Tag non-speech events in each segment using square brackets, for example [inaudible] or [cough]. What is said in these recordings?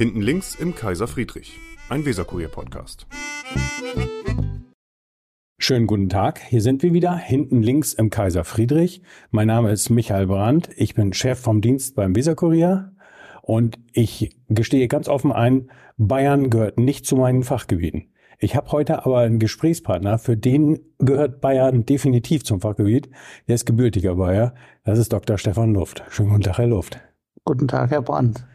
Hinten links im Kaiser Friedrich, ein Weserkurier-Podcast. Schönen guten Tag, hier sind wir wieder, hinten links im Kaiser Friedrich. Mein Name ist Michael Brandt, ich bin Chef vom Dienst beim Weserkurier und ich gestehe ganz offen ein, Bayern gehört nicht zu meinen Fachgebieten. Ich habe heute aber einen Gesprächspartner, für den gehört Bayern definitiv zum Fachgebiet. Der ist gebürtiger Bayer. Das ist Dr. Stefan Luft. Schönen guten Tag, Herr Luft. Guten Tag, Herr Brandt.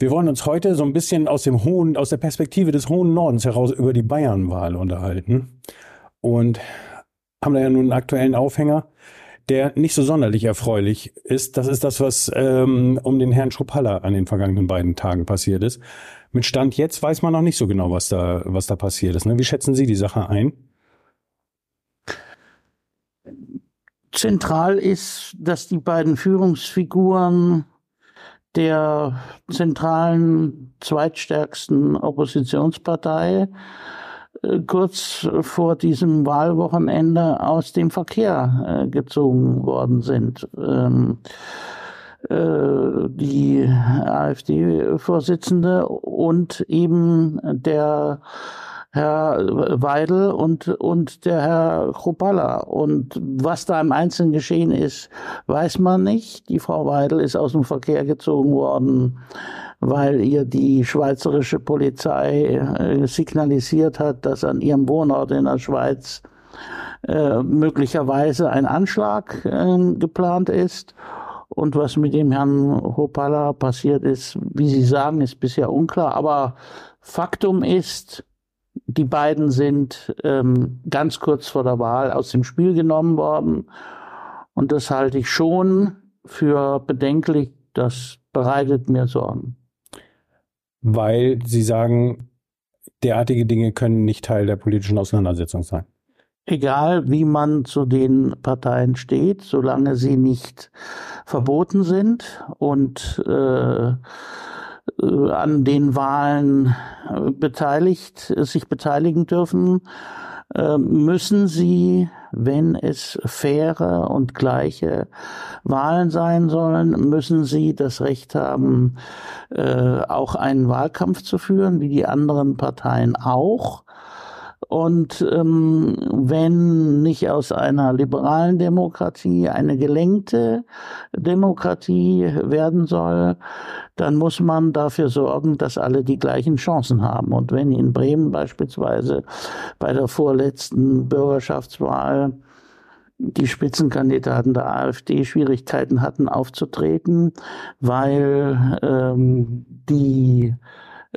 Wir wollen uns heute so ein bisschen aus dem hohen, aus der Perspektive des hohen Nordens heraus über die Bayernwahl unterhalten. Und haben da ja nun einen aktuellen Aufhänger, der nicht so sonderlich erfreulich ist. Das ist das, was ähm, um den Herrn Schruppalla an den vergangenen beiden Tagen passiert ist. Mit Stand jetzt weiß man noch nicht so genau, was da, was da passiert ist. Ne? Wie schätzen Sie die Sache ein? Zentral ist, dass die beiden Führungsfiguren der zentralen zweitstärksten Oppositionspartei äh, kurz vor diesem Wahlwochenende aus dem Verkehr äh, gezogen worden sind. Ähm, äh, die AfD-Vorsitzende und eben der Herr Weidel und, und der Herr Kropalla. Und was da im Einzelnen geschehen ist, weiß man nicht. Die Frau Weidel ist aus dem Verkehr gezogen worden, weil ihr die schweizerische Polizei äh, signalisiert hat, dass an ihrem Wohnort in der Schweiz äh, möglicherweise ein Anschlag äh, geplant ist. Und was mit dem Herrn Hopala passiert ist, wie Sie sagen, ist bisher unklar. Aber Faktum ist, die beiden sind ähm, ganz kurz vor der Wahl aus dem Spiel genommen worden. Und das halte ich schon für bedenklich. Das bereitet mir Sorgen. Weil Sie sagen, derartige Dinge können nicht Teil der politischen Auseinandersetzung sein egal wie man zu den Parteien steht, solange sie nicht verboten sind und äh, an den Wahlen beteiligt, sich beteiligen dürfen, äh, müssen sie, wenn es faire und gleiche Wahlen sein sollen, müssen sie das Recht haben, äh, auch einen Wahlkampf zu führen, wie die anderen Parteien auch. Und ähm, wenn nicht aus einer liberalen Demokratie eine gelenkte Demokratie werden soll, dann muss man dafür sorgen, dass alle die gleichen Chancen haben. Und wenn in Bremen beispielsweise bei der vorletzten Bürgerschaftswahl die Spitzenkandidaten der AfD Schwierigkeiten hatten aufzutreten, weil ähm, die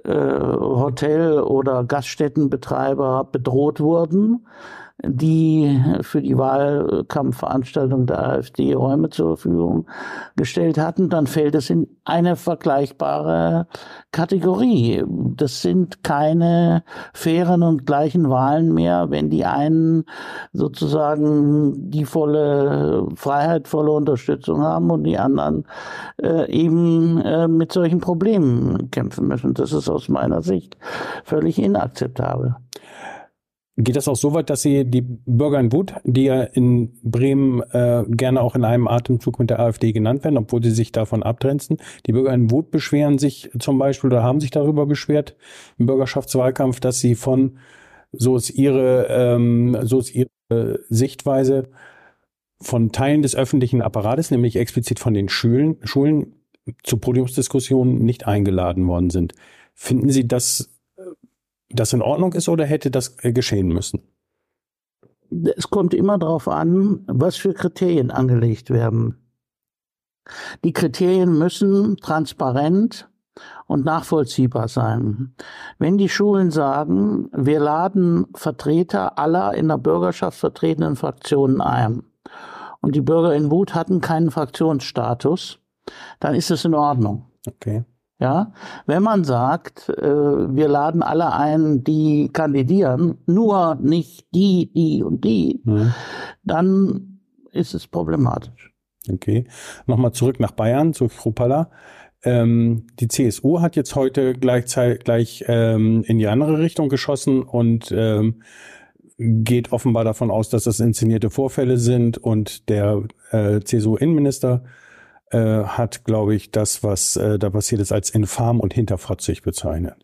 Hotel- oder Gaststättenbetreiber bedroht wurden, die für die Wahlkampfveranstaltung der AfD Räume zur Verfügung gestellt hatten, dann fällt es in eine vergleichbare Kategorie. Das sind keine fairen und gleichen Wahlen mehr, wenn die einen sozusagen die volle Freiheit, volle Unterstützung haben und die anderen äh, eben äh, mit solchen Problemen kämpfen müssen. Das ist aus meiner Sicht völlig inakzeptabel. Geht das auch so weit, dass Sie die Bürger in Wut, die ja in Bremen äh, gerne auch in einem Atemzug mit der AfD genannt werden, obwohl sie sich davon abgrenzen, die Bürger in Wut beschweren sich zum Beispiel oder haben sich darüber beschwert im Bürgerschaftswahlkampf, dass sie von, so ist ihre, ähm, so ist ihre Sichtweise, von Teilen des öffentlichen Apparates, nämlich explizit von den Schulen, Schulen zu Podiumsdiskussionen nicht eingeladen worden sind. Finden Sie das das in Ordnung ist oder hätte das äh, geschehen müssen? Es kommt immer darauf an, was für Kriterien angelegt werden. Die Kriterien müssen transparent und nachvollziehbar sein. Wenn die Schulen sagen, wir laden Vertreter aller in der Bürgerschaft vertretenen Fraktionen ein und die Bürger in Wut hatten keinen Fraktionsstatus, dann ist es in Ordnung. Okay. Ja, wenn man sagt, äh, wir laden alle ein, die kandidieren, nur nicht die, die und die, mhm. dann ist es problematisch. Okay. Nochmal zurück nach Bayern, zu Kropala. Ähm, die CSU hat jetzt heute gleichzeitig gleich ähm, in die andere Richtung geschossen und ähm, geht offenbar davon aus, dass das inszenierte Vorfälle sind und der äh, CSU-Innenminister äh, hat, glaube ich, das, was äh, da passiert ist, als infam und hinterfotzig bezeichnet.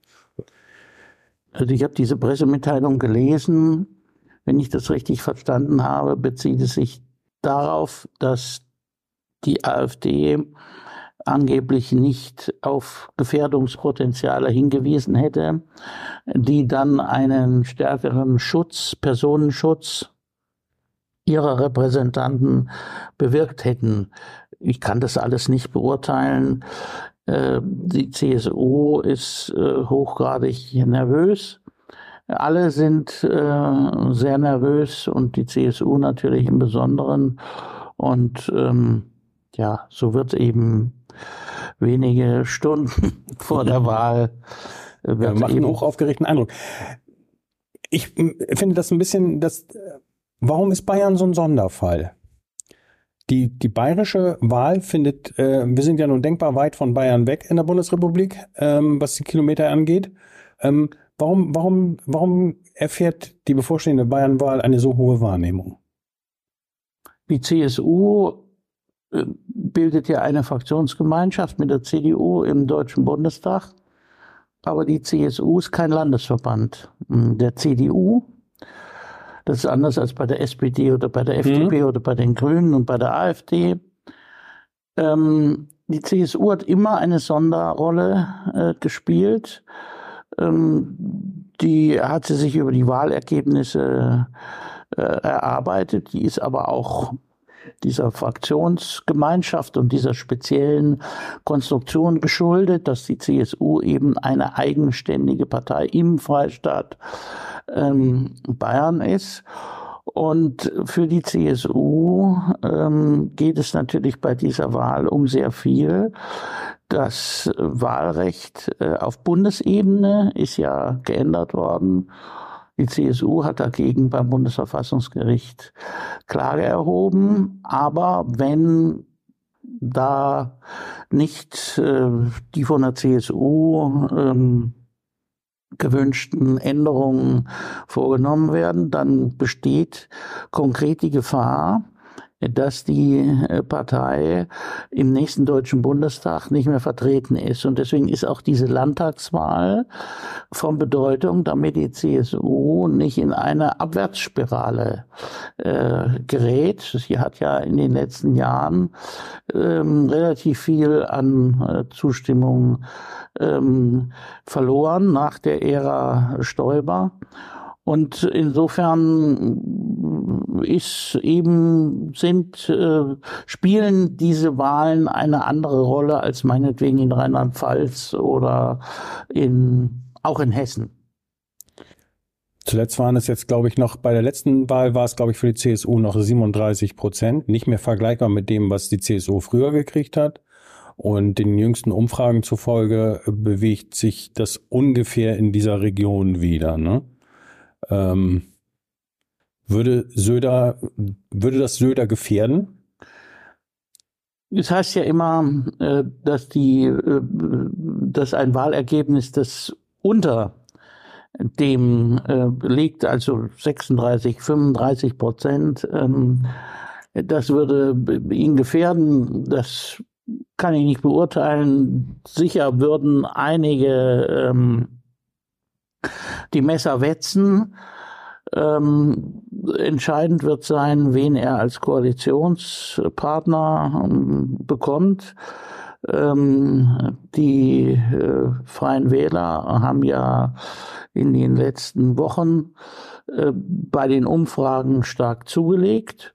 Also ich habe diese Pressemitteilung gelesen. Wenn ich das richtig verstanden habe, bezieht es sich darauf, dass die AfD angeblich nicht auf Gefährdungspotenziale hingewiesen hätte, die dann einen stärkeren Schutz, Personenschutz ihrer Repräsentanten bewirkt hätten. Ich kann das alles nicht beurteilen. Äh, die CSU ist äh, hochgradig nervös. Alle sind äh, sehr nervös und die CSU natürlich im Besonderen. Und ähm, ja, so wird eben wenige Stunden [laughs] vor der Wahl. Wird ja, macht einen hochaufgeregten Eindruck. Ich finde das ein bisschen, das, warum ist Bayern so ein Sonderfall? Die, die bayerische Wahl findet, äh, wir sind ja nun denkbar weit von Bayern weg in der Bundesrepublik, ähm, was die Kilometer angeht. Ähm, warum, warum, warum erfährt die bevorstehende Bayernwahl eine so hohe Wahrnehmung? Die CSU äh, bildet ja eine Fraktionsgemeinschaft mit der CDU im Deutschen Bundestag. Aber die CSU ist kein Landesverband der CDU. Das ist anders als bei der SPD oder bei der FDP mhm. oder bei den Grünen und bei der AfD. Ähm, die CSU hat immer eine Sonderrolle äh, gespielt. Ähm, die hat sie sich über die Wahlergebnisse äh, erarbeitet. Die ist aber auch dieser Fraktionsgemeinschaft und dieser speziellen Konstruktion geschuldet, dass die CSU eben eine eigenständige Partei im Freistaat ähm, Bayern ist. Und für die CSU ähm, geht es natürlich bei dieser Wahl um sehr viel. Das Wahlrecht äh, auf Bundesebene ist ja geändert worden. Die CSU hat dagegen beim Bundesverfassungsgericht Klage erhoben. Aber wenn da nicht äh, die von der CSU ähm, gewünschten Änderungen vorgenommen werden, dann besteht konkret die Gefahr, dass die äh, Partei im nächsten Deutschen Bundestag nicht mehr vertreten ist. Und deswegen ist auch diese Landtagswahl von Bedeutung, damit die CSU nicht in eine Abwärtsspirale äh, gerät. Sie hat ja in den letzten Jahren ähm, relativ viel an äh, Zustimmung ähm, verloren nach der Ära Stoiber. Und insofern ist eben, sind, äh, spielen diese Wahlen eine andere Rolle als meinetwegen in Rheinland-Pfalz oder in, auch in Hessen. Zuletzt waren es jetzt, glaube ich, noch, bei der letzten Wahl war es, glaube ich, für die CSU noch 37 Prozent. Nicht mehr vergleichbar mit dem, was die CSU früher gekriegt hat. Und den jüngsten Umfragen zufolge bewegt sich das ungefähr in dieser Region wieder. Ne? Ähm, würde Söder, würde das Söder gefährden? Es heißt ja immer, äh, dass die, äh, dass ein Wahlergebnis, das unter dem äh, liegt, also 36, 35 Prozent, ähm, das würde ihn gefährden. Das kann ich nicht beurteilen. Sicher würden einige ähm, die Messer wetzen. Ähm, entscheidend wird sein, wen er als Koalitionspartner ähm, bekommt. Ähm, die äh, Freien Wähler haben ja in den letzten Wochen äh, bei den Umfragen stark zugelegt.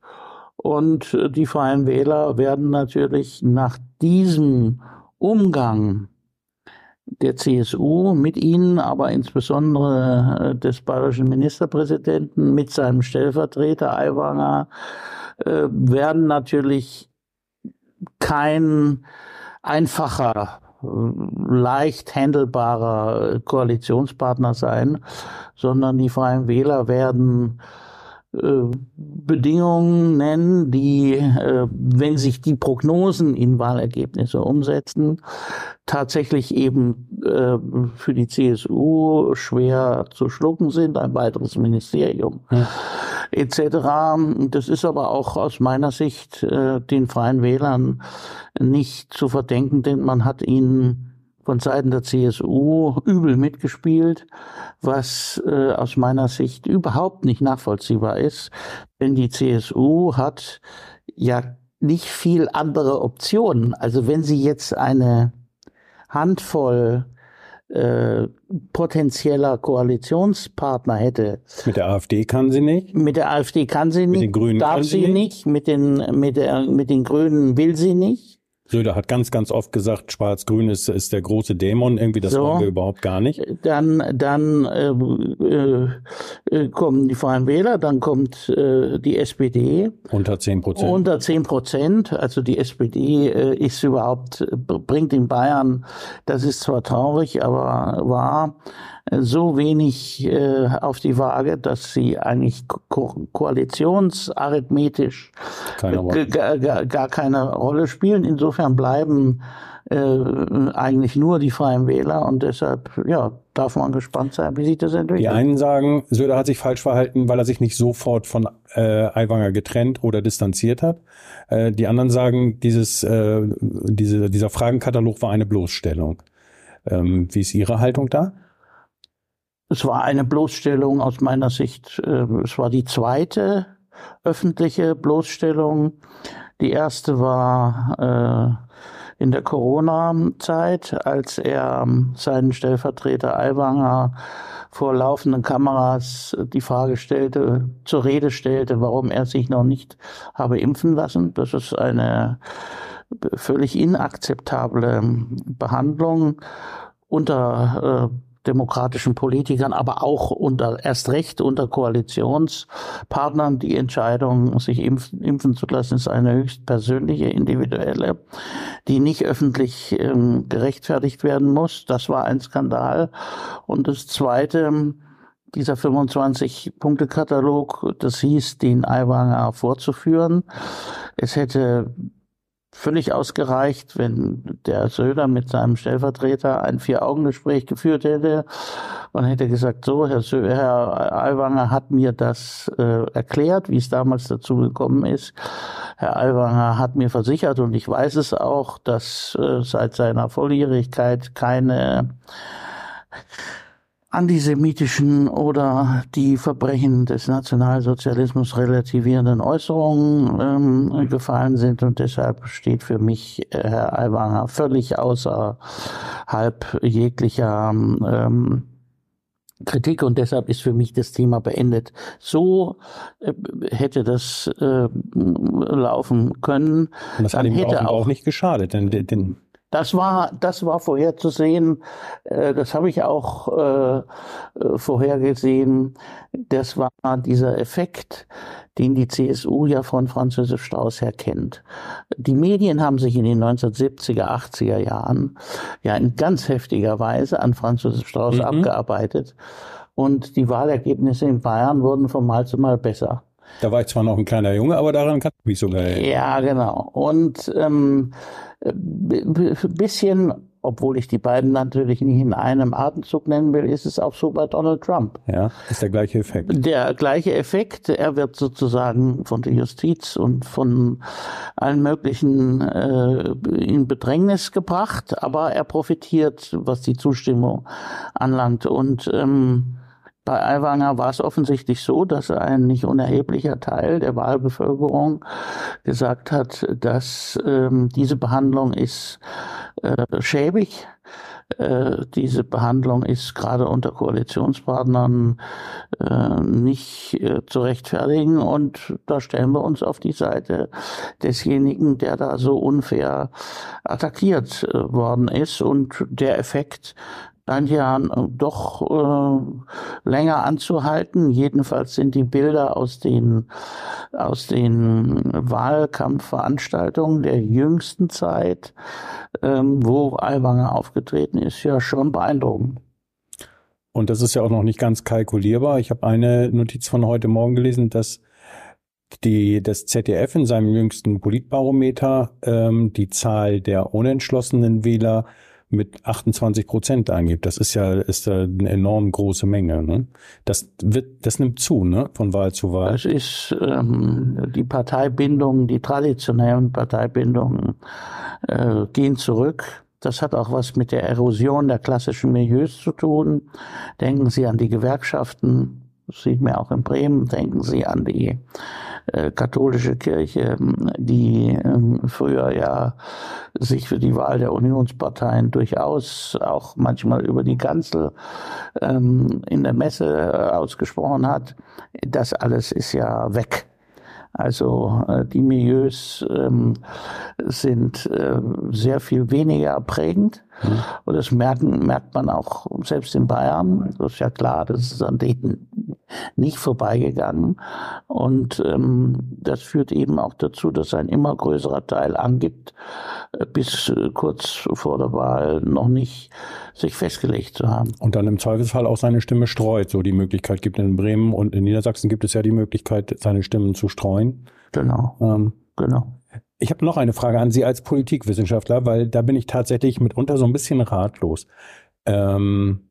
Und äh, die Freien Wähler werden natürlich nach diesem Umgang der CSU, mit ihnen, aber insbesondere äh, des bayerischen Ministerpräsidenten, mit seinem Stellvertreter Aiwanger, äh, werden natürlich kein einfacher, leicht handelbarer Koalitionspartner sein, sondern die Freien Wähler werden äh, Bedingungen nennen, die, äh, wenn sich die Prognosen in Wahlergebnisse umsetzen, tatsächlich eben äh, für die CSU schwer zu schlucken sind, ein weiteres Ministerium ja. etc. Das ist aber auch aus meiner Sicht den Freien Wählern nicht zu verdenken, denn man hat ihnen von Seiten der CSU übel mitgespielt, was äh, aus meiner Sicht überhaupt nicht nachvollziehbar ist. Denn die CSU hat ja nicht viel andere Optionen. Also wenn sie jetzt eine Handvoll äh, potenzieller Koalitionspartner hätte. Mit der AfD kann sie nicht. Mit der AfD kann sie nicht. Mit den Grünen darf sie nicht. nicht. Mit den mit der mit den Grünen will sie nicht. Söder hat ganz, ganz oft gesagt, Schwarz-Grün ist, ist der große Dämon. Irgendwie, das so, wollen wir überhaupt gar nicht. Dann, dann äh, äh, äh, kommen die Freien Wähler, dann kommt äh, die SPD. Unter zehn Prozent. Unter zehn Prozent. Also die SPD äh, ist überhaupt, bringt in Bayern, das ist zwar traurig, aber wahr, so wenig äh, auf die Waage, dass sie eigentlich ko koalitionsarithmetisch keine gar, gar keine Rolle spielen. Insofern bleiben äh, eigentlich nur die Freien Wähler und deshalb ja, darf man gespannt sein, wie sich das entwickelt. Die einen sagen, Söder hat sich falsch verhalten, weil er sich nicht sofort von äh, Aiwanger getrennt oder distanziert hat. Äh, die anderen sagen, dieses, äh, diese, dieser Fragenkatalog war eine Bloßstellung. Ähm, wie ist Ihre Haltung da? Es war eine Bloßstellung aus meiner Sicht. Äh, es war die zweite öffentliche Bloßstellung. Die erste war äh, in der Corona-Zeit, als er seinen Stellvertreter Aiwanger vor laufenden Kameras die Frage stellte, zur Rede stellte, warum er sich noch nicht habe impfen lassen. Das ist eine völlig inakzeptable Behandlung unter äh, demokratischen Politikern, aber auch unter, erst recht unter Koalitionspartnern. Die Entscheidung, sich impfen, impfen zu lassen, ist eine höchst persönliche, individuelle, die nicht öffentlich ähm, gerechtfertigt werden muss. Das war ein Skandal. Und das Zweite, dieser 25-Punkte-Katalog, das hieß, den Aiwanger vorzuführen. Es hätte völlig ausgereicht, wenn der Söder mit seinem Stellvertreter ein Vier-Augen-Gespräch geführt hätte und hätte gesagt, so, Herr, Söder, Herr Aiwanger hat mir das äh, erklärt, wie es damals dazu gekommen ist. Herr Aiwanger hat mir versichert und ich weiß es auch, dass äh, seit seiner Volljährigkeit keine antisemitischen oder die Verbrechen des Nationalsozialismus relativierenden Äußerungen ähm, gefallen sind und deshalb steht für mich äh, Herr Aiwanger völlig außerhalb jeglicher ähm, Kritik und deshalb ist für mich das Thema beendet. So äh, hätte das äh, laufen können. Und das hat ihm hätte auch, auch nicht geschadet, denn den das war, das war vorherzusehen. Äh, das habe ich auch äh, äh, vorhergesehen. Das war dieser Effekt, den die CSU ja von Franz Josef Strauß her kennt. Die Medien haben sich in den 1970er, 80er Jahren ja in ganz heftiger Weise an Franz Josef Strauß mhm. abgearbeitet. Und die Wahlergebnisse in Bayern wurden von Mal zu Mal besser. Da war ich zwar noch ein kleiner Junge, aber daran kann ich mich sogar erinnern. Ja, genau. Und ähm, bisschen, obwohl ich die beiden natürlich nicht in einem Atemzug nennen will, ist es auch so bei Donald Trump. Ja, ist der gleiche Effekt. Der gleiche Effekt. Er wird sozusagen von der Justiz und von allen möglichen äh, in Bedrängnis gebracht, aber er profitiert, was die Zustimmung anlangt. Und ähm, bei Aiwanger war es offensichtlich so, dass ein nicht unerheblicher Teil der Wahlbevölkerung gesagt hat, dass ähm, diese Behandlung ist äh, schäbig. Äh, diese Behandlung ist gerade unter Koalitionspartnern äh, nicht äh, zu rechtfertigen und da stellen wir uns auf die Seite desjenigen, der da so unfair attackiert worden ist und der Effekt scheint ja äh, doch äh, länger anzuhalten. Jedenfalls sind die Bilder aus den, aus den Wahlkampfveranstaltungen der jüngsten Zeit, ähm, wo Aiwanger aufgetreten ist, ja schon beeindruckend. und das ist ja auch noch nicht ganz kalkulierbar. Ich habe eine Notiz von heute Morgen gelesen, dass die, das ZDF in seinem jüngsten Politbarometer ähm, die Zahl der unentschlossenen Wähler mit 28 Prozent angibt. Das ist ja ist eine enorm große Menge. Ne? Das wird, das nimmt zu, ne? Von Wahl zu Wahl. Das ist ähm, die Parteibindung, die traditionellen Parteibindungen äh, gehen zurück. Das hat auch was mit der Erosion der klassischen Milieus zu tun. Denken Sie an die Gewerkschaften, das sieht man auch in Bremen. Denken Sie an die äh, katholische Kirche, die ähm, früher ja sich für die Wahl der Unionsparteien durchaus auch manchmal über die Kanzel ähm, in der Messe äh, ausgesprochen hat. Das alles ist ja weg. Also äh, die Milieus ähm, sind sehr viel weniger prägend. Mhm. Und das merken, merkt man auch selbst in Bayern. Das ist ja klar, das ist an denen nicht vorbeigegangen. Und ähm, das führt eben auch dazu, dass ein immer größerer Teil angibt, äh, bis äh, kurz vor der Wahl noch nicht sich festgelegt zu haben. Und dann im Zweifelsfall auch seine Stimme streut. So die Möglichkeit gibt in Bremen und in Niedersachsen gibt es ja die Möglichkeit, seine Stimmen zu streuen. Genau. Ähm, genau. Ich habe noch eine Frage an Sie als Politikwissenschaftler, weil da bin ich tatsächlich mitunter so ein bisschen ratlos. Ähm,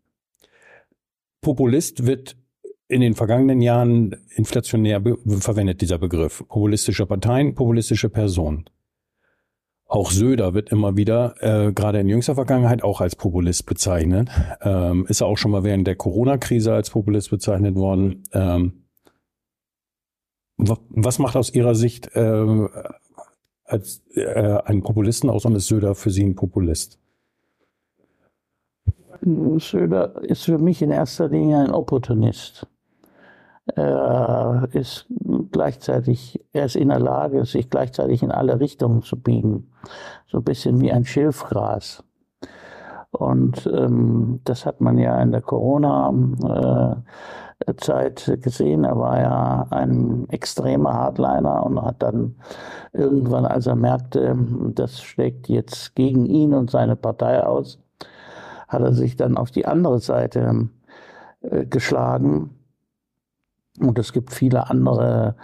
Populist wird in den vergangenen Jahren inflationär verwendet, dieser Begriff. Populistische Parteien, populistische Personen. Auch Söder wird immer wieder, äh, gerade in jüngster Vergangenheit, auch als Populist bezeichnet. Ähm, ist auch schon mal während der Corona-Krise als Populist bezeichnet worden. Ähm, was macht aus Ihrer Sicht äh, als äh, einen Populisten aus und ist Söder für Sie ein Populist? Söder ist für mich in erster Linie ein Opportunist. Er ist gleichzeitig, er ist in der Lage, sich gleichzeitig in alle Richtungen zu biegen. So ein bisschen wie ein Schilfgras. Und ähm, das hat man ja in der Corona äh, Zeit gesehen. Er war ja ein extremer Hardliner und hat dann irgendwann, als er merkte, das schlägt jetzt gegen ihn und seine Partei aus, hat er sich dann auf die andere Seite äh, geschlagen und es gibt viele andere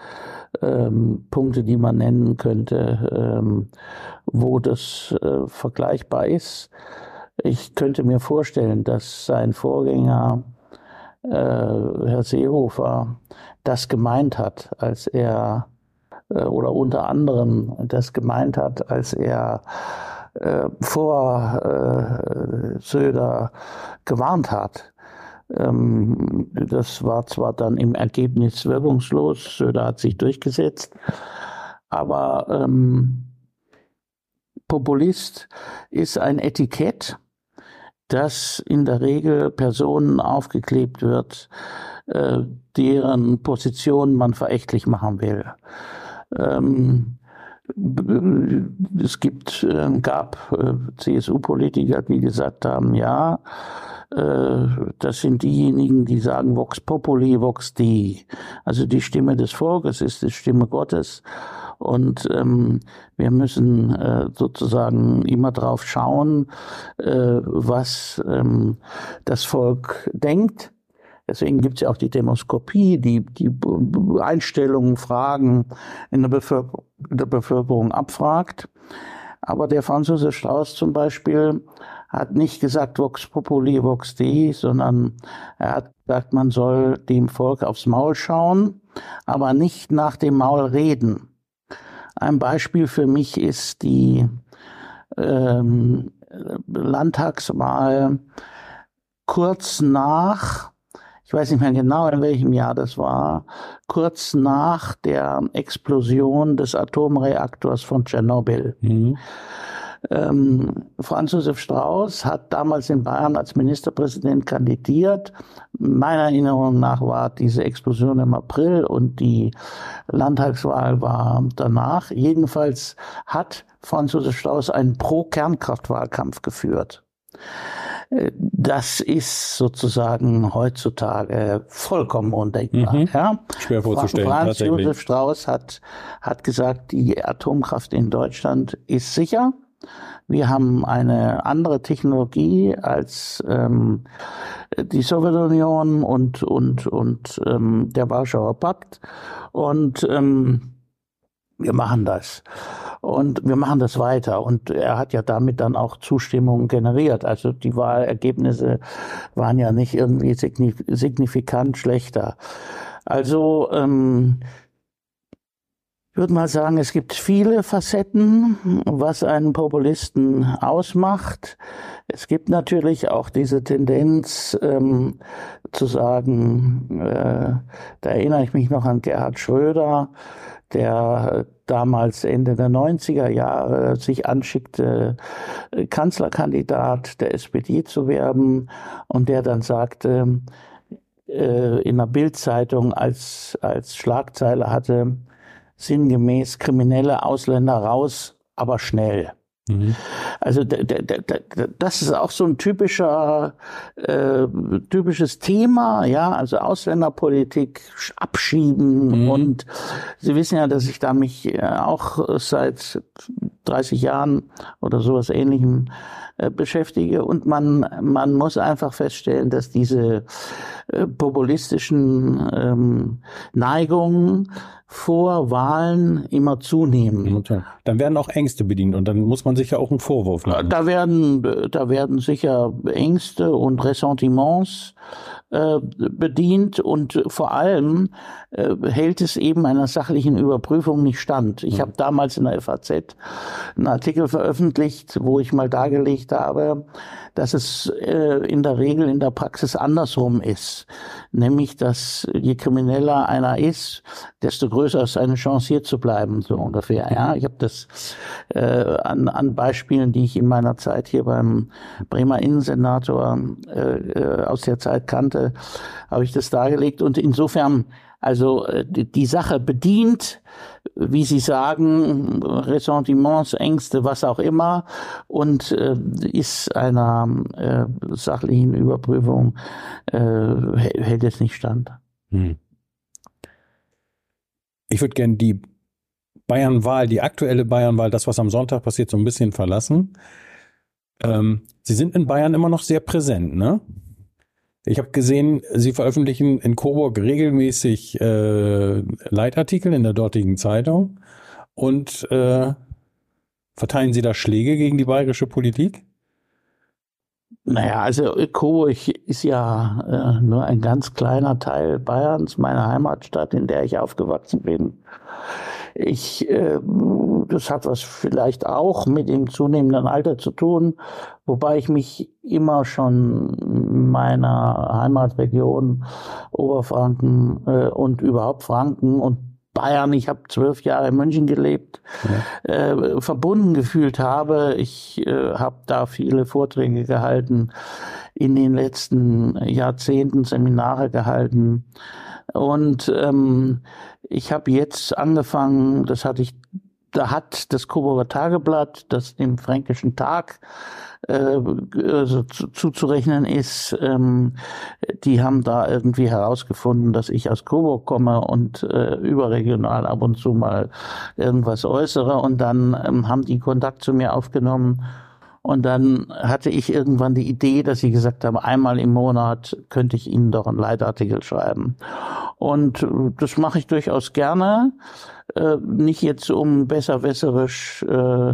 ähm, Punkte, die man nennen könnte, ähm, wo das äh, vergleichbar ist. Ich könnte mir vorstellen, dass sein Vorgänger, Herr Seehofer, das gemeint hat, als er, äh, oder unter anderem das gemeint hat, als er äh, vor äh, Söder gewarnt hat. Ähm, das war zwar dann im Ergebnis wirkungslos, Söder hat sich durchgesetzt, aber ähm, Populist ist ein Etikett, das in der Regel Personen aufgeklebt wird, äh, deren Position man verächtlich machen will. Ähm, es gibt, äh, gab äh, CSU-Politiker, die gesagt haben, ja, äh, das sind diejenigen, die sagen Vox Populi, Vox Dei. Also die Stimme des Volkes ist die Stimme Gottes. Und ähm, wir müssen äh, sozusagen immer drauf schauen, äh, was ähm, das Volk denkt. Deswegen gibt es ja auch die Demoskopie, die die Einstellungen, Fragen in der, Bevölker der Bevölkerung abfragt. Aber der Franzose Strauß zum Beispiel hat nicht gesagt Vox Populi, Vox Dei, sondern er hat gesagt, man soll dem Volk aufs Maul schauen, aber nicht nach dem Maul reden. Ein Beispiel für mich ist die ähm, Landtagswahl kurz nach, ich weiß nicht mehr genau, in welchem Jahr das war, kurz nach der Explosion des Atomreaktors von Tschernobyl. Mhm. Ähm, Franz Josef Strauß hat damals in Bayern als Ministerpräsident kandidiert. Meiner Erinnerung nach war diese Explosion im April und die Landtagswahl war danach. Jedenfalls hat Franz Josef Strauß einen Pro-Kernkraftwahlkampf geführt. Äh, das ist sozusagen heutzutage vollkommen undenkbar. Mhm. Ja? Schwer vorzustellen. Franz Josef Strauß hat, hat gesagt, die Atomkraft in Deutschland ist sicher. Wir haben eine andere Technologie als ähm, die Sowjetunion und, und, und ähm, der Warschauer Pakt. Und ähm, wir machen das. Und wir machen das weiter. Und er hat ja damit dann auch Zustimmung generiert. Also die Wahlergebnisse waren ja nicht irgendwie signifikant schlechter. Also ähm, ich würde mal sagen, es gibt viele Facetten, was einen Populisten ausmacht. Es gibt natürlich auch diese Tendenz ähm, zu sagen, äh, da erinnere ich mich noch an Gerhard Schröder, der damals Ende der 90er Jahre sich anschickte, Kanzlerkandidat der SPD zu werden und der dann sagte, äh, in der Bildzeitung als, als Schlagzeile hatte, sinngemäß kriminelle Ausländer raus, aber schnell. Mhm. Also das ist auch so ein typischer äh, typisches Thema, ja, also Ausländerpolitik abschieben mhm. und Sie wissen ja, dass ich da mich äh, auch seit 30 Jahren oder sowas Ähnlichem äh, beschäftige und man man muss einfach feststellen, dass diese äh, populistischen ähm, Neigungen vor Wahlen immer zunehmen. Dann werden auch Ängste bedient und dann muss man sich ja auch einen Vorwurf machen. Da werden, da werden sicher Ängste und Ressentiments äh, bedient und vor allem äh, hält es eben einer sachlichen Überprüfung nicht stand. Ich mhm. habe damals in der FAZ einen Artikel veröffentlicht, wo ich mal dargelegt habe, dass es äh, in der Regel in der Praxis andersrum ist. Nämlich, dass je krimineller einer ist, desto größer ist seine Chance hier zu bleiben, so ungefähr. Ja, ich habe das äh, an, an Beispielen, die ich in meiner Zeit hier beim Bremer Innensenator äh, äh aus der Zeit kannte, habe ich das dargelegt. Und insofern also äh, die Sache bedient, wie Sie sagen, Ressentiments, Ängste, was auch immer, und äh, ist einer äh, sachlichen Überprüfung, äh, hält es nicht stand. Hm. Ich würde gerne die Bayernwahl, die aktuelle Bayernwahl, das, was am Sonntag passiert, so ein bisschen verlassen. Ähm, Sie sind in Bayern immer noch sehr präsent, ne? Ich habe gesehen, Sie veröffentlichen in Coburg regelmäßig äh, Leitartikel in der dortigen Zeitung und äh, verteilen Sie da Schläge gegen die bayerische Politik? Naja, also Coburg ist ja äh, nur ein ganz kleiner Teil Bayerns, meine Heimatstadt, in der ich aufgewachsen bin. Ich, äh, das hat was vielleicht auch mit dem zunehmenden Alter zu tun, wobei ich mich immer schon meiner Heimatregion Oberfranken äh, und überhaupt Franken und Bayern, ich habe zwölf Jahre in München gelebt, ja. äh, verbunden gefühlt habe. Ich äh, habe da viele Vorträge gehalten, in den letzten Jahrzehnten Seminare gehalten. Und ähm, ich habe jetzt angefangen, das hatte ich, da hat das Coburger Tageblatt, das dem Fränkischen Tag äh, also zuzurechnen ist, ähm, die haben da irgendwie herausgefunden, dass ich aus Coburg komme und äh, überregional ab und zu mal irgendwas äußere. Und dann ähm, haben die Kontakt zu mir aufgenommen und dann hatte ich irgendwann die Idee, dass sie gesagt haben, einmal im Monat könnte ich Ihnen doch einen Leitartikel schreiben. Und das mache ich durchaus gerne. Äh, nicht jetzt um besserwässerisch äh,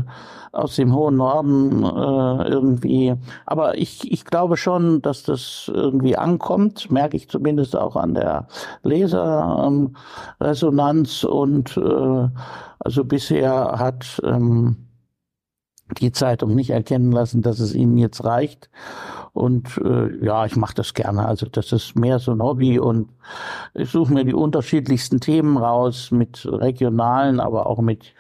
aus dem hohen Norden äh, irgendwie. Aber ich, ich glaube schon, dass das irgendwie ankommt, merke ich zumindest auch an der Leserresonanz. Ähm, und äh, also bisher hat ähm, die Zeitung nicht erkennen lassen, dass es ihnen jetzt reicht. Und äh, ja, ich mache das gerne. Also das ist mehr so ein Hobby und ich suche mir die unterschiedlichsten Themen raus, mit regionalen, aber auch mit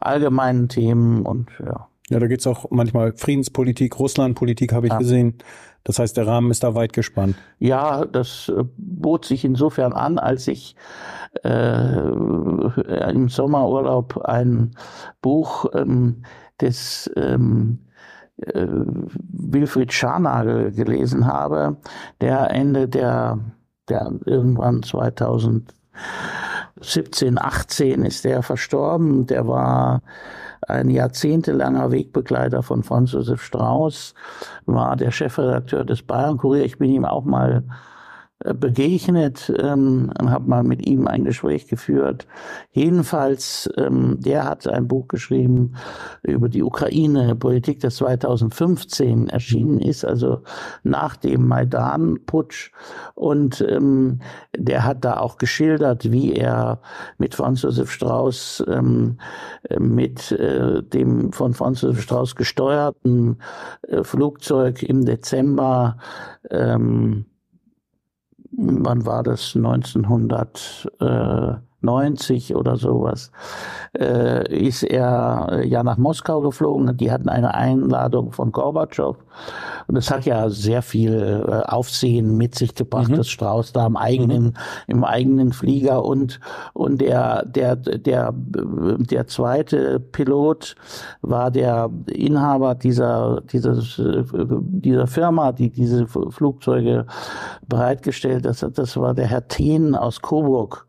allgemeinen Themen und ja. Ja, da geht's auch manchmal Friedenspolitik, Russlandpolitik habe ich ja. gesehen. Das heißt, der Rahmen ist da weit gespannt. Ja, das äh, bot sich insofern an, als ich äh, im Sommerurlaub ein Buch ähm, des ähm, äh, Wilfried Scharnagel gelesen habe, der Ende der, der irgendwann 2017, 18 ist der verstorben. Der war ein jahrzehntelanger Wegbegleiter von Franz Josef Strauß, war der Chefredakteur des Bayern Kurier. Ich bin ihm auch mal begegnet ähm, und habe mal mit ihm ein Gespräch geführt. Jedenfalls, ähm, der hat ein Buch geschrieben über die Ukraine, Politik, das 2015 erschienen ist, also nach dem Maidan-Putsch. Und ähm, der hat da auch geschildert, wie er mit Franz Josef Strauß, ähm, mit äh, dem von Franz Josef Strauß gesteuerten äh, Flugzeug im Dezember ähm, wann war das? 1900. Äh, 90 oder sowas, äh, ist er äh, ja nach Moskau geflogen. Die hatten eine Einladung von Gorbatschow. Und das hat ja sehr viel äh, Aufsehen mit sich gebracht, mhm. dass Strauß da im eigenen, mhm. im eigenen Flieger und, und der, der, der, der zweite Pilot war der Inhaber dieser, dieses, dieser Firma, die diese Flugzeuge bereitgestellt hat. Das war der Herr Thien aus Coburg.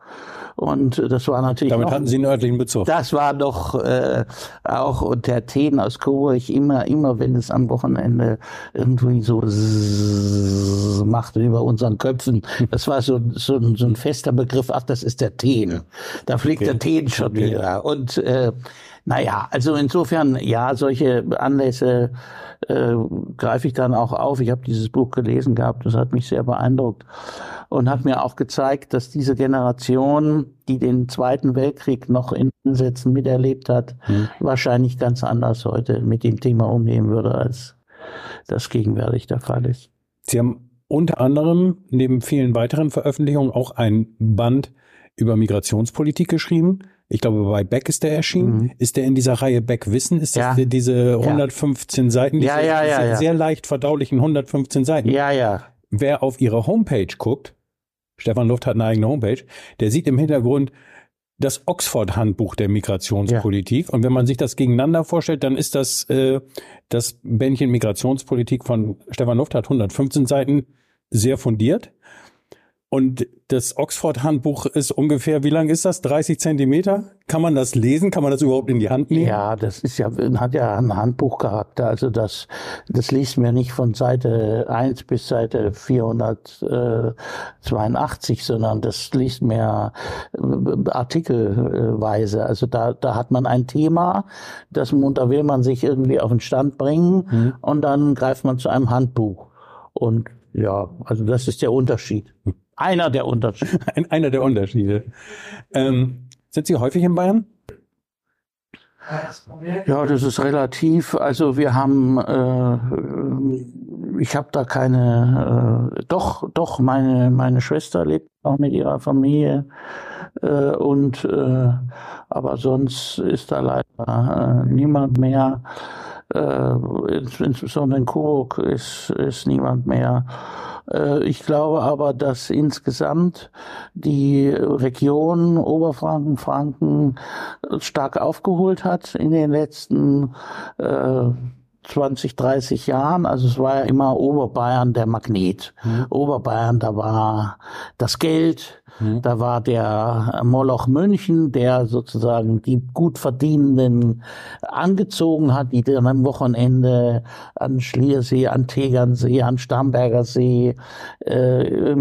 Und das war natürlich. Damit noch, hatten Sie einen örtlichen Bezug. Das war doch äh, auch unter Themen aus Coburg immer, immer, wenn es am Wochenende irgendwie so macht über unseren Köpfen. Das war so, so, so ein fester Begriff. Ach, das ist der Teen. Da fliegt okay. der Teen schon okay. wieder. Und äh, naja, also insofern, ja, solche Anlässe äh, greife ich dann auch auf. Ich habe dieses Buch gelesen gehabt, das hat mich sehr beeindruckt und hat mir auch gezeigt, dass diese Generation, die den Zweiten Weltkrieg noch in Sätzen miterlebt hat, hm. wahrscheinlich ganz anders heute mit dem Thema umgehen würde, als das gegenwärtig der Fall ist. Sie haben unter anderem neben vielen weiteren Veröffentlichungen auch ein Band über Migrationspolitik geschrieben. Ich glaube, bei Beck ist der erschienen. Mhm. Ist der in dieser Reihe Beck Wissen? Ist das ja. diese 115 ja. Seiten? Diese, ja, ja, ja, ja. sehr leicht verdaulichen 115 Seiten. Ja, ja. Wer auf ihre Homepage guckt, Stefan Luft hat eine eigene Homepage, der sieht im Hintergrund das Oxford-Handbuch der Migrationspolitik. Ja. Und wenn man sich das gegeneinander vorstellt, dann ist das äh, das Bändchen Migrationspolitik von Stefan Luft hat 115 Seiten sehr fundiert. Und das Oxford-Handbuch ist ungefähr, wie lang ist das? 30 Zentimeter? Kann man das lesen? Kann man das überhaupt in die Hand nehmen? Ja, das ist ja, hat ja einen Handbuchcharakter. Also das, das liest mir nicht von Seite 1 bis Seite 482, sondern das liest mir artikelweise. Also da, da hat man ein Thema, das, da will man sich irgendwie auf den Stand bringen mhm. und dann greift man zu einem Handbuch. Und ja, also das ist der Unterschied. Einer der Unterschiede. [laughs] Ein, einer der Unterschiede. Ähm, sind Sie häufig in Bayern? Ja, das ist relativ. Also wir haben, äh, ich habe da keine, äh, doch, doch, meine, meine Schwester lebt auch mit ihrer Familie. Äh, und äh, aber sonst ist da leider äh, niemand mehr. Äh, insbesondere in Coburg ist, ist niemand mehr. Äh, ich glaube aber, dass insgesamt die Region Oberfranken, Franken stark aufgeholt hat in den letzten äh, 20, 30 Jahren. Also es war ja immer Oberbayern der Magnet. Mhm. Oberbayern, da war das Geld, Mhm. Da war der Moloch München, der sozusagen die gut verdienenden angezogen hat, die dann am Wochenende an Schliersee, an Tegernsee, an Starnberger See äh,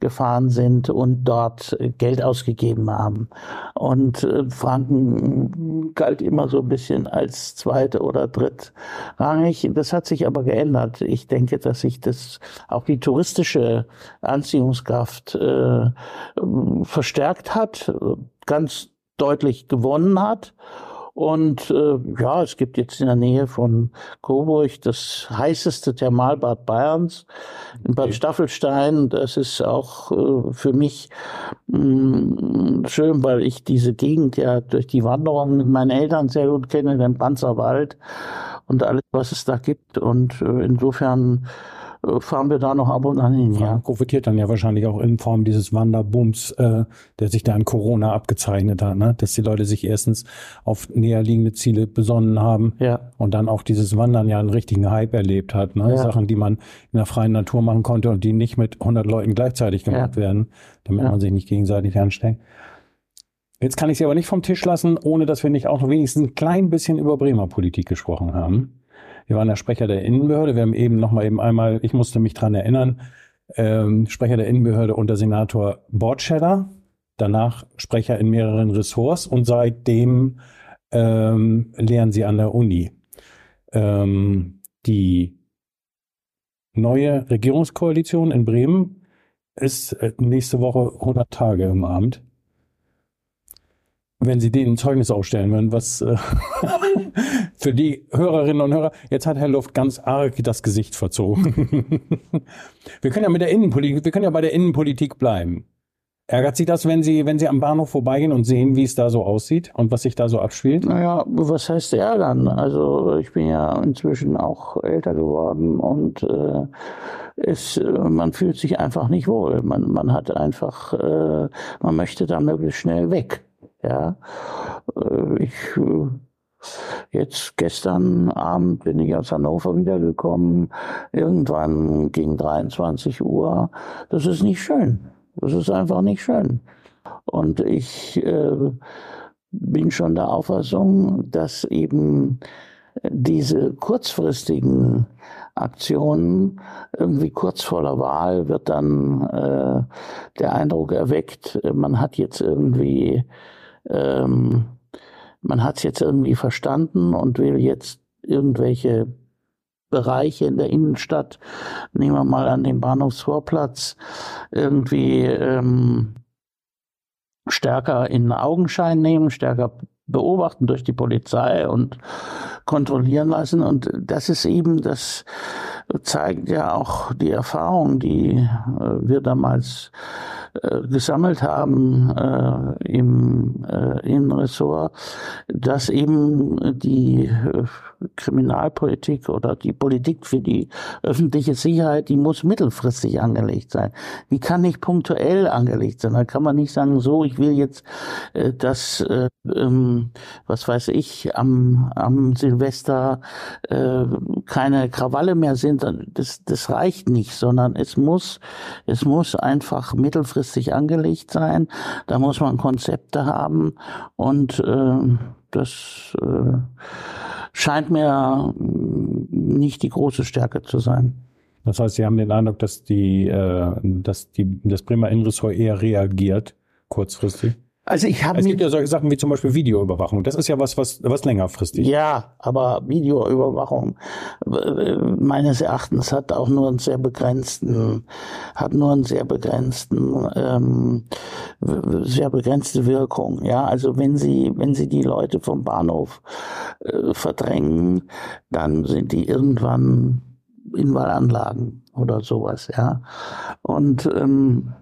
gefahren sind und dort Geld ausgegeben haben. Und äh, Franken galt immer so ein bisschen als zweite oder drittrangig. Das hat sich aber geändert. Ich denke, dass sich das auch die touristische Anziehungskraft äh, verstärkt hat, ganz deutlich gewonnen hat. Und äh, ja, es gibt jetzt in der Nähe von Coburg das heißeste Thermalbad Bayerns in Bad Staffelstein. Das ist auch äh, für mich mh, mm, schön, weil ich diese Gegend ja durch die Wanderung mit meinen Eltern sehr gut kenne, den Panzerwald und alles, was es da gibt. Und äh, insofern fahren wir da noch ab und an hin. Ja. Profitiert dann ja wahrscheinlich auch in Form dieses Wanderbooms, äh, der sich da an Corona abgezeichnet hat, ne? dass die Leute sich erstens auf näher liegende Ziele besonnen haben ja. und dann auch dieses Wandern ja einen richtigen Hype erlebt hat. Ne? Ja. Sachen, die man in der freien Natur machen konnte und die nicht mit 100 Leuten gleichzeitig gemacht ja. werden, damit man sich nicht gegenseitig ansteckt. Jetzt kann ich sie aber nicht vom Tisch lassen, ohne dass wir nicht auch noch wenigstens ein klein bisschen über Bremer Politik gesprochen haben. Wir waren der Sprecher der Innenbehörde. Wir haben eben noch mal eben einmal, ich musste mich dran erinnern, ähm, Sprecher der Innenbehörde unter Senator Bortscheller, danach Sprecher in mehreren Ressorts und seitdem ähm, lehren sie an der Uni. Ähm, die neue Regierungskoalition in Bremen ist äh, nächste Woche 100 Tage im Abend wenn Sie denen Zeugnis aufstellen würden, was äh, [laughs] für die Hörerinnen und Hörer, jetzt hat Herr Luft ganz arg das Gesicht verzogen. [laughs] wir können ja mit der Innenpolitik, wir können ja bei der Innenpolitik bleiben. Ärgert Sie das, wenn Sie, wenn Sie am Bahnhof vorbeigehen und sehen, wie es da so aussieht und was sich da so abspielt? Naja, was heißt ärgern? Also ich bin ja inzwischen auch älter geworden und äh, es, man fühlt sich einfach nicht wohl. Man, man hat einfach, äh, man möchte da möglichst schnell weg. Ja, äh, ich äh, Jetzt gestern Abend bin ich aus Hannover wiedergekommen, irgendwann gegen 23 Uhr. Das ist nicht schön. Das ist einfach nicht schön. Und ich äh, bin schon der Auffassung, dass eben diese kurzfristigen Aktionen irgendwie kurz vor der Wahl wird dann äh, der Eindruck erweckt, man hat jetzt irgendwie ähm, man hat es jetzt irgendwie verstanden und will jetzt irgendwelche Bereiche in der Innenstadt, nehmen wir mal an den Bahnhofsvorplatz, irgendwie ähm, stärker in Augenschein nehmen, stärker beobachten durch die Polizei und kontrollieren lassen. Und das ist eben, das zeigt ja auch die Erfahrung, die äh, wir damals äh, gesammelt haben äh, im äh, Innenressort, dass eben die äh, Kriminalpolitik oder die Politik für die öffentliche Sicherheit, die muss mittelfristig angelegt sein. Die kann nicht punktuell angelegt sein. Da kann man nicht sagen, so, ich will jetzt, äh, dass, äh, ähm, was weiß ich, am, am Silvester äh, keine Krawalle mehr sind. Das, das reicht nicht, sondern es muss, es muss einfach mittelfristig angelegt sein. Da muss man Konzepte haben und äh, das äh, scheint mir mm, nicht die große Stärke zu sein. Das heißt, Sie haben den Eindruck, dass die, äh, dass die, das Bremer Innenressort eher reagiert, kurzfristig? Also ich habe Es gibt ja solche Sachen wie zum Beispiel Videoüberwachung. Das ist ja was, was, was längerfristig. Ja, aber Videoüberwachung äh, meines Erachtens hat auch nur einen sehr begrenzten, hat nur einen sehr begrenzten, ähm, sehr begrenzte Wirkung. Ja, also wenn Sie, wenn Sie die Leute vom Bahnhof äh, verdrängen, dann sind die irgendwann in Wallanlagen oder sowas. Ja, und ähm,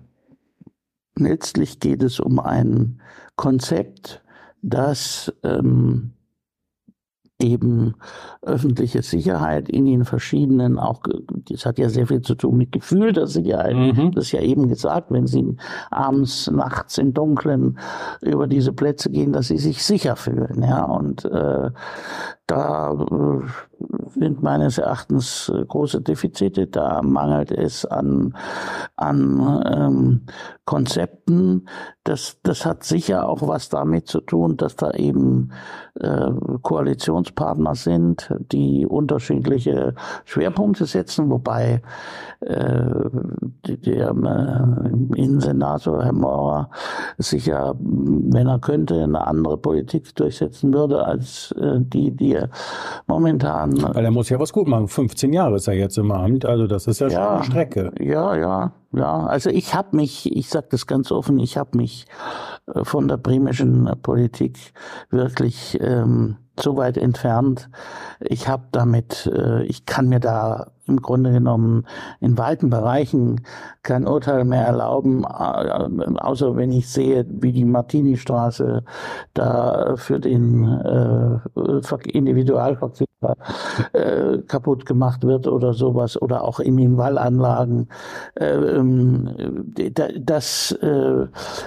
letztlich geht es um ein Konzept, das ähm, eben öffentliche Sicherheit in den verschiedenen, auch das hat ja sehr viel zu tun mit Gefühl der Sicherheit. Mhm. Das ist ja eben gesagt, wenn Sie abends, nachts im Dunkeln über diese Plätze gehen, dass Sie sich sicher fühlen. Ja, und äh, da äh, sind meines Erachtens äh, große Defizite. Da mangelt es an, an ähm, Konzepten. Das, das hat sicher auch was damit zu tun, dass da eben äh, Koalitionspartner sind, die unterschiedliche Schwerpunkte setzen, wobei äh, der äh, Innensenator Herr Maurer sicher, wenn er könnte, eine andere Politik durchsetzen würde als äh, die, die er momentan. Weil er muss ja was gut machen. 15 Jahre ist er jetzt im Amt, also das ist ja, ja schon eine Strecke. Ja, ja, ja. Also ich habe mich, ich sage das ganz offen, ich habe mich äh, von der bremischen Politik wirklich ähm, so weit entfernt. Ich habe damit, äh, ich kann mir da im Grunde genommen in weiten Bereichen kein Urteil mehr erlauben, äh, außer wenn ich sehe, wie die Martini-Straße da für den äh, Individualverkehr äh, kaputt gemacht wird oder sowas oder auch in den Wallanlagen. Äh, ähm, das äh,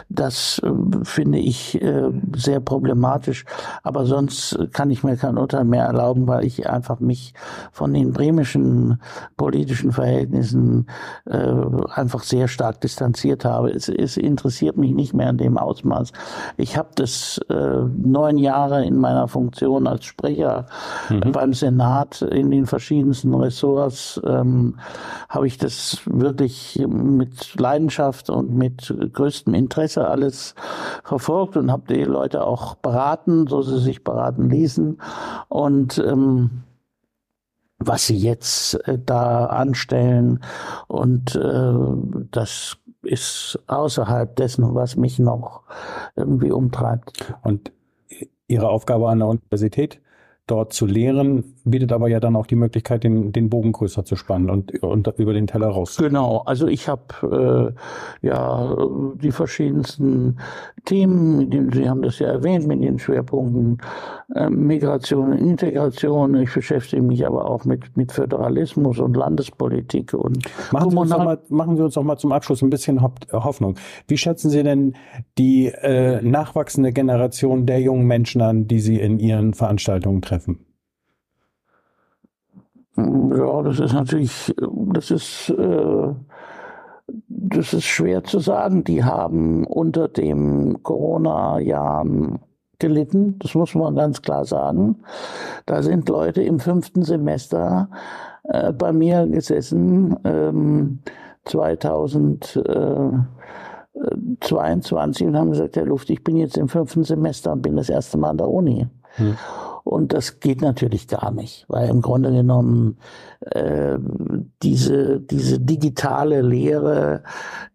das äh, finde ich äh, sehr problematisch. Aber sonst kann ich mir kein Urteil mehr erlauben, weil ich einfach mich von den bremischen politischen Verhältnissen äh, einfach sehr stark distanziert habe. Es, es interessiert mich nicht mehr in dem Ausmaß. Ich habe das äh, neun Jahre in meiner Funktion als Sprecher mhm. beim Senat in den verschiedensten Ressorts ähm, habe ich das wirklich mit Leidenschaft und mit größtem Interesse alles verfolgt und habe die Leute auch beraten, so sie sich beraten ließen. Und ähm, was sie jetzt äh, da anstellen und äh, das ist außerhalb dessen, was mich noch irgendwie umtreibt. Und Ihre Aufgabe an der Universität dort zu lehren, bietet aber ja dann auch die Möglichkeit, den, den Bogen größer zu spannen und, und über den Teller raus. Genau, also ich habe äh, ja die verschiedensten Themen, die, Sie haben das ja erwähnt, mit den Schwerpunkten äh, Migration und Integration. Ich beschäftige mich aber auch mit, mit Föderalismus und Landespolitik und machen Sie, uns doch mal, machen Sie uns doch mal zum Abschluss ein bisschen Hoffnung. Wie schätzen Sie denn die äh, nachwachsende Generation der jungen Menschen an, die Sie in Ihren Veranstaltungen treffen? Treffen? Ja, das ist natürlich, das ist, äh, das ist schwer zu sagen. Die haben unter dem Corona-Jahr gelitten, das muss man ganz klar sagen. Da sind Leute im fünften Semester äh, bei mir gesessen, ähm, 2022 und haben gesagt, Herr Luft, ich bin jetzt im fünften Semester und bin das erste Mal an der Uni. Hm. Und das geht natürlich gar nicht, weil im Grunde genommen äh, diese, diese digitale Lehre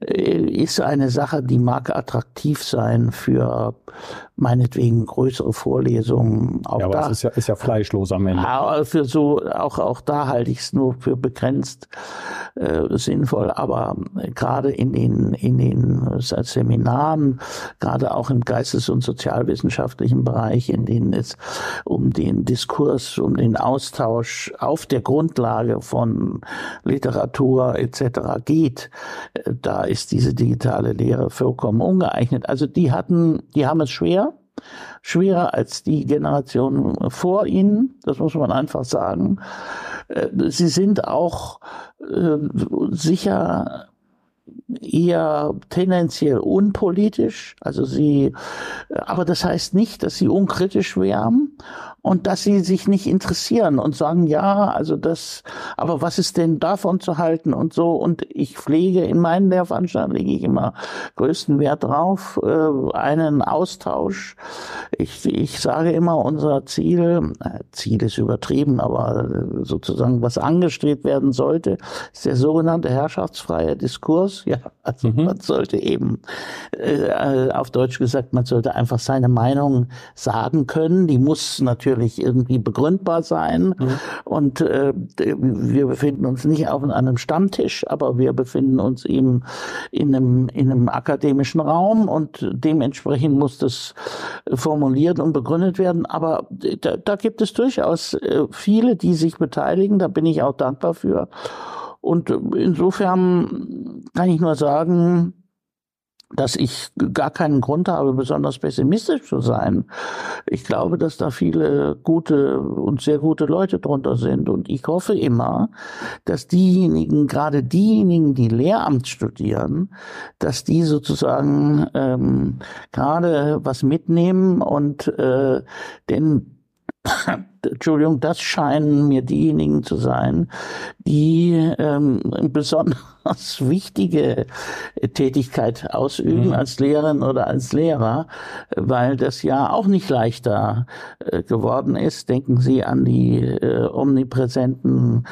äh, ist eine Sache, die mag attraktiv sein für meinetwegen größere Vorlesungen. Auch ja, aber da, es ist ja, ist ja fleischlos am Ende. Für so, auch, auch da halte ich es nur für begrenzt äh, sinnvoll. Aber gerade in den, in den Seminaren, gerade auch im geistes- und sozialwissenschaftlichen Bereich, in denen es um den Diskurs, um den Austausch auf der Grundlage von Literatur etc. geht, äh, da ist diese digitale Lehre vollkommen ungeeignet. Also die hatten, die haben es schwer, schwerer als die Generation vor ihnen, das muss man einfach sagen. Äh, sie sind auch äh, sicher eher tendenziell unpolitisch, also sie, aber das heißt nicht, dass sie unkritisch wären und dass sie sich nicht interessieren und sagen, ja, also das, aber was ist denn davon zu halten und so. Und ich pflege in meinen Lehrveranstaltungen lege ich immer größten Wert drauf, äh, einen Austausch. Ich, ich sage immer, unser Ziel, äh, Ziel ist übertrieben, aber sozusagen was angestrebt werden sollte, ist der sogenannte herrschaftsfreie Diskurs. Ja, also mhm. man sollte eben, äh, auf Deutsch gesagt, man sollte einfach seine Meinung sagen können. Die muss natürlich natürlich irgendwie begründbar sein. Mhm. Und äh, wir befinden uns nicht auf einem Stammtisch, aber wir befinden uns eben in einem, in einem akademischen Raum und dementsprechend muss das formuliert und begründet werden. Aber da, da gibt es durchaus äh, viele, die sich beteiligen. Da bin ich auch dankbar für. Und insofern kann ich nur sagen, dass ich gar keinen Grund habe, besonders pessimistisch zu sein. Ich glaube, dass da viele gute und sehr gute Leute drunter sind. Und ich hoffe immer, dass diejenigen, gerade diejenigen, die Lehramt studieren, dass die sozusagen ähm, gerade was mitnehmen und äh, denn Entschuldigung, das scheinen mir diejenigen zu sein, die ähm, besonders [laughs] wichtige Tätigkeit ausüben mhm. als Lehrerin oder als Lehrer, weil das ja auch nicht leichter äh, geworden ist. Denken Sie an die äh, omnipräsenten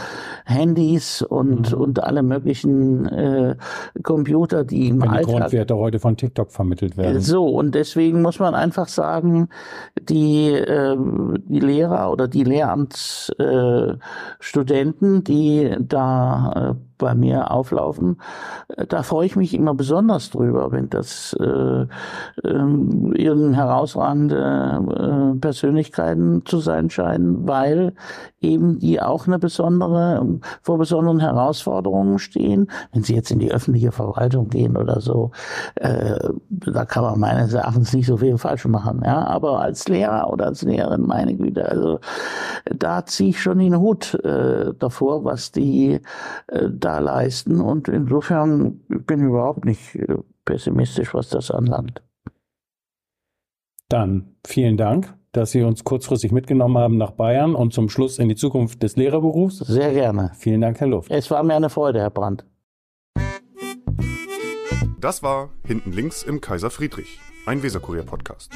Handys und, mhm. und alle möglichen äh, Computer, die im Alltag... Die Grundwerte heute von TikTok vermittelt werden. So, und deswegen muss man einfach sagen, die, äh, die Lehrer oder die Lehramtsstudenten, die da äh, bei mir auflaufen. Äh, da freue ich mich immer besonders drüber, wenn das äh, äh, irgendeine herausragende äh, Persönlichkeiten zu sein scheinen, weil eben die auch eine besondere, vor besonderen Herausforderungen stehen. Wenn sie jetzt in die öffentliche Verwaltung gehen oder so, äh, da kann man meines Erachtens nicht so viel falsch machen. Ja, aber als Lehrer oder als Lehrerin, meine Güte, also da ziehe ich schon den Hut äh, davor, was die äh, da leisten. Und insofern bin ich überhaupt nicht äh, pessimistisch, was das anlangt. Dann vielen Dank, dass Sie uns kurzfristig mitgenommen haben nach Bayern und zum Schluss in die Zukunft des Lehrerberufs. Sehr gerne. Vielen Dank, Herr Luft. Es war mir eine Freude, Herr Brandt. Das war Hinten links im Kaiser Friedrich, ein Weserkurier-Podcast.